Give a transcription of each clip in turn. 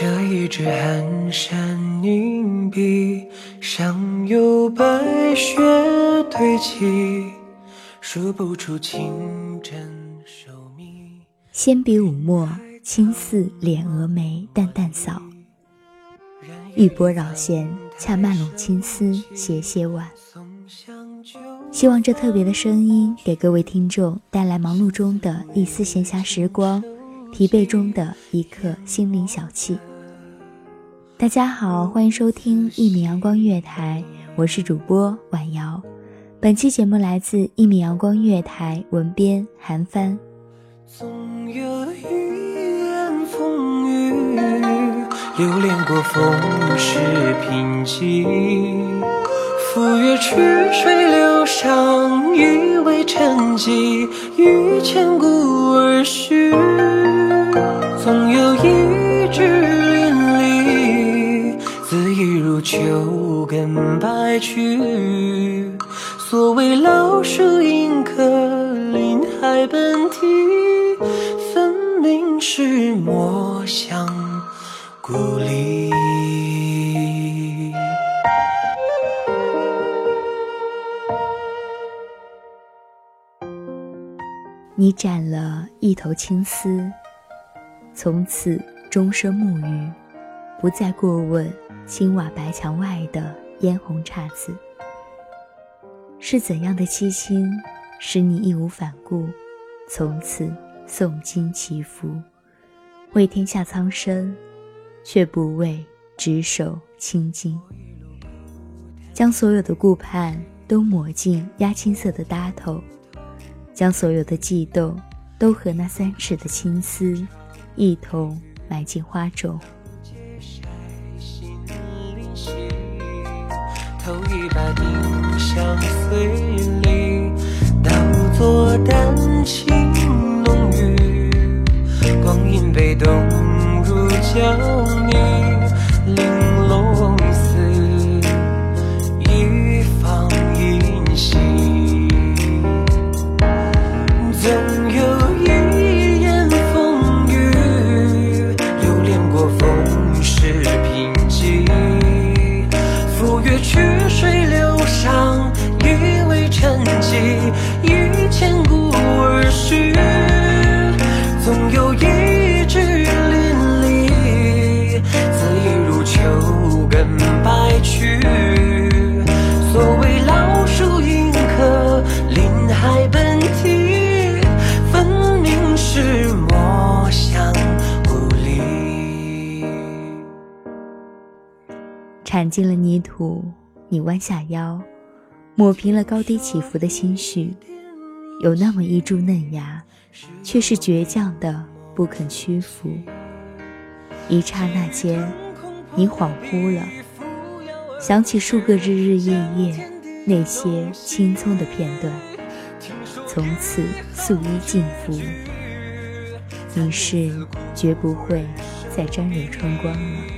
这一支寒山凝碧，上有白雪堆积，数不出清真寿密。纤笔舞墨，轻似敛蛾眉，淡淡扫。玉波绕弦，恰曼拢青丝，斜斜挽。希望这特别的声音给各位听众带来忙碌中的一丝闲暇时光，疲惫中的一刻心灵小憩。大家好，欢迎收听一米阳光月台，我是主播婉瑶。本期节目来自一米阳光月台文编韩帆。总有一言风雨，流连过风世贫瘠。赴约曲水流觞，以为沉寂，于千古而序。总有一秋根白去。所谓老树迎客，林海奔啼，分明是墨香故里。你斩了一头青丝，从此终生沐浴，不再过问青瓦白墙外的嫣红姹紫。是怎样的凄清，使你义无反顾，从此诵经祈福，为天下苍生，却不为执手清净，将所有的顾盼都抹进压青色的搭头。将所有的悸动都和那三尺的青丝一同埋进花中。头一把丁香碎里，倒作丹青浓郁。光阴被冻入胶泥，铲进了泥土，你弯下腰，抹平了高低起伏的心绪。有那么一株嫩芽，却是倔强的不肯屈服。一刹那间，你恍惚了，想起数个日日夜夜那些青葱的片段，从此素衣尽服。你是绝不会再沾染春光了。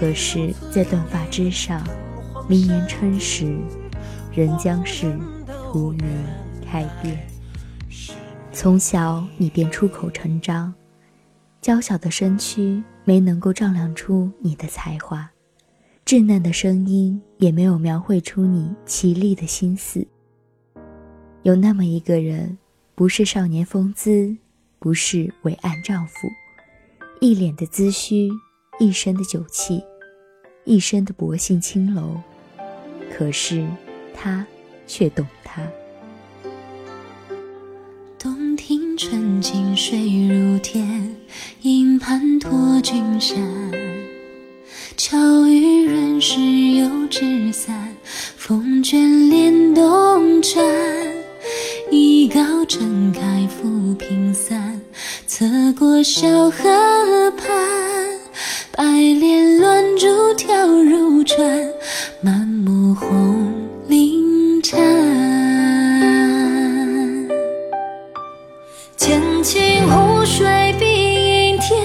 可是，在断发之上，明年春时，仍将是。荼蘼开遍。从小你便出口成章，娇小的身躯没能够丈量出你的才华，稚嫩的声音也没有描绘出你绮丽的心思。有那么一个人，不是少年风姿，不是伟岸丈夫，一脸的姿虚，一身的酒气，一身的薄幸青楼，可是他。却懂他。洞庭春景水如天，银盘托君山。巧遇人时有纸伞，风卷帘动船。一篙撑开浮萍散，侧过小河畔。白莲珠跳入船，满目红绫。山，剑清湖水碧映天，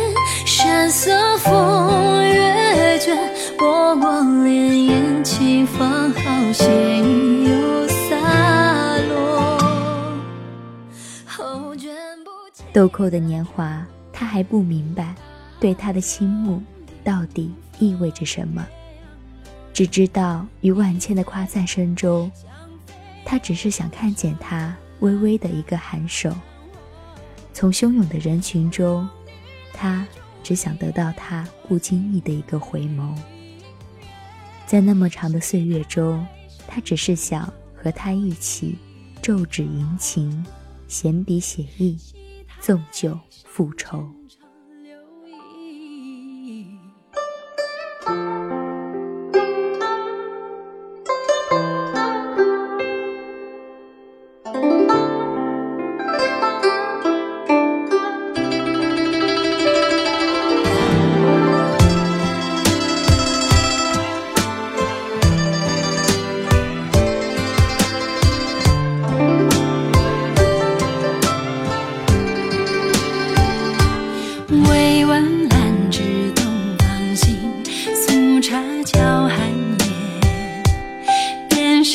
山色风月卷，波光潋滟，起芳好写意又洒落。后卷不豆蔻的年华，他还不明白，对他的倾慕到底意味着什么，只知道于万千的夸赞声中。他只是想看见他微微的一个颔首，从汹涌的人群中，他只想得到他不经意的一个回眸。在那么长的岁月中，他只是想和他一起奏指吟情，闲笔写意，纵酒复仇。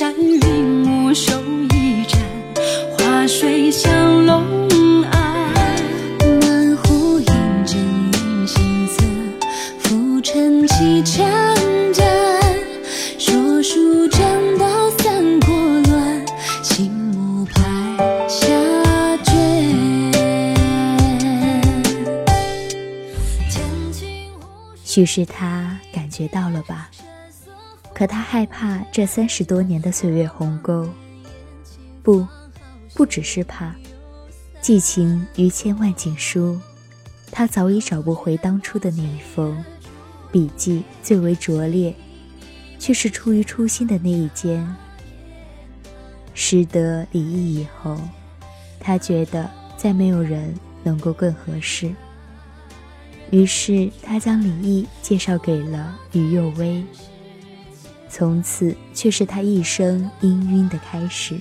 山云雾收一盏，花水香笼岸。满湖银针映心色，浮沉起长剑。说书讲到三国乱，醒木拍下卷。许是他感觉到了吧。可他害怕这三十多年的岁月鸿沟，不，不只是怕，寄情于千万锦书，他早已找不回当初的那一封笔迹，最为拙劣，却是出于初心的那一间。识得李毅以后，他觉得再没有人能够更合适。于是，他将李毅介绍给了于幼薇。从此，却是他一生氤氲的开始。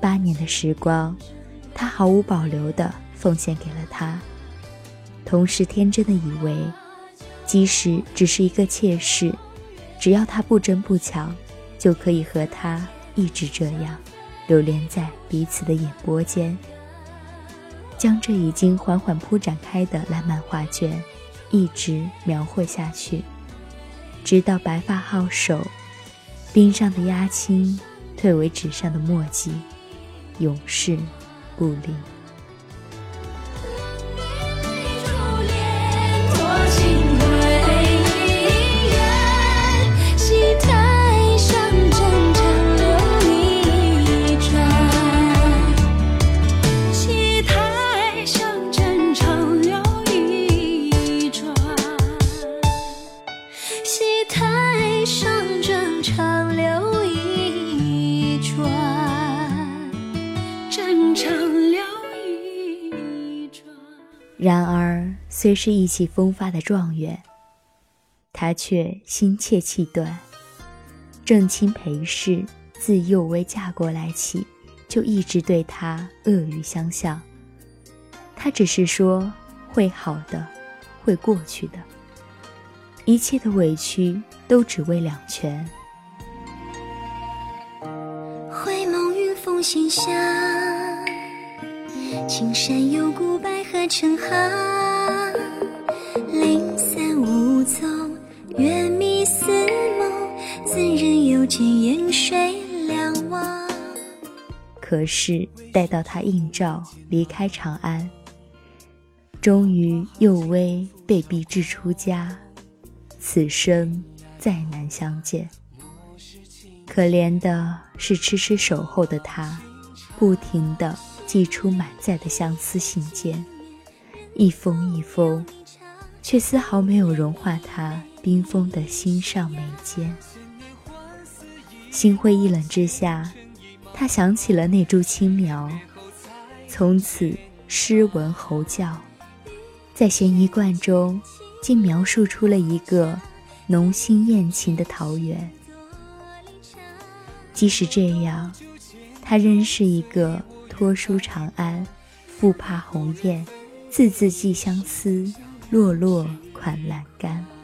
八年的时光，他毫无保留地奉献给了他，同时天真的以为，即使只是一个妾室，只要他不争不抢，就可以和他一直这样，流连在彼此的眼波间。将这已经缓缓铺展开的烂漫画卷，一直描绘下去，直到白发皓首，冰上的鸦青退为纸上的墨迹，永世不离。虽是意气风发的状元，他却心切气短。正亲裴氏自幼薇嫁过来起，就一直对他恶语相向。他只是说会好的，会过去的，一切的委屈都只为两全。回眸云峰心下，青山有古柏河成行，零散无踪，月迷似梦，怎忍又见烟水两望？可是待到他应召离开长安。终于，幼微被逼至出家，此生再难相见。可怜的是痴痴守候的他，不停地寄出满载的相思信件，一封一封，却丝毫没有融化他冰封的心上眉间。心灰意冷之下，他想起了那株青苗，从此诗文侯教。在咸宜观中，竟描述出了一个浓心艳情的桃源。即使这样，他仍是一个托书长安，复怕鸿雁，字字寄相思，落落款栏杆。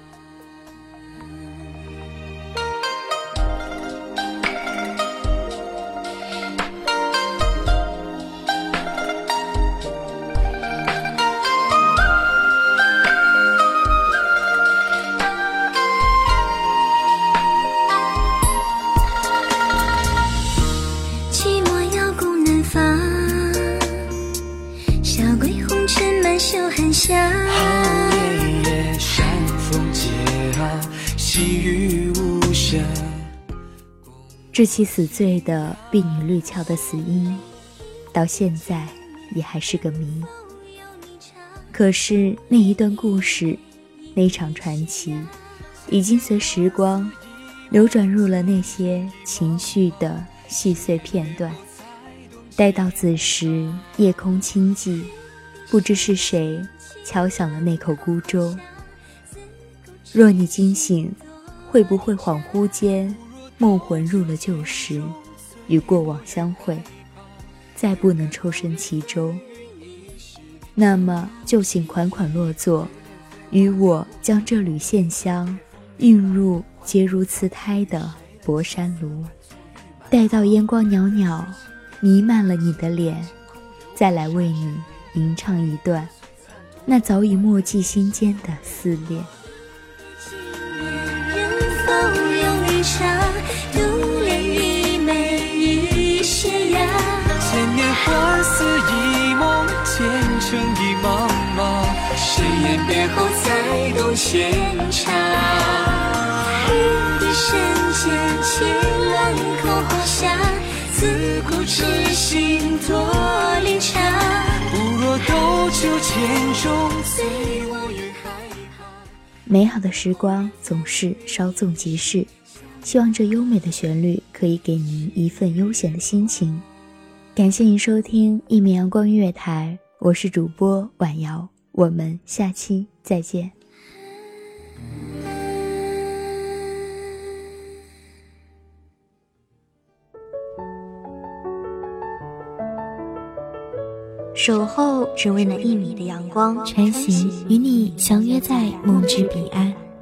致其死罪的婢女绿俏的死因，到现在也还是个谜。可是那一段故事，那场传奇，已经随时光流转入了那些情绪的细碎片段。待到子时，夜空清寂，不知是谁敲响了那口孤舟。若你惊醒，会不会恍惚间？梦魂入了旧时，与过往相会，再不能抽身其中。那么就请款款落座，与我将这缕线香映入结如瓷胎的薄山炉。待到烟光袅袅，弥漫了你的脸，再来为你吟唱一段那早已默记心间的思念恋。独恋一眉一斜阳，千年花似一梦，前尘一茫茫。誓言别后才懂牵肠。一身间，清冷口花香，自古痴心多离场。不若斗酒千钟，醉卧云海旁。美好的时光总是稍纵即逝。希望这优美的旋律可以给您一份悠闲的心情。感谢您收听一米阳光音乐台，我是主播婉瑶，我们下期再见。守候只为那一米的阳光，穿行与你相约在梦之彼岸。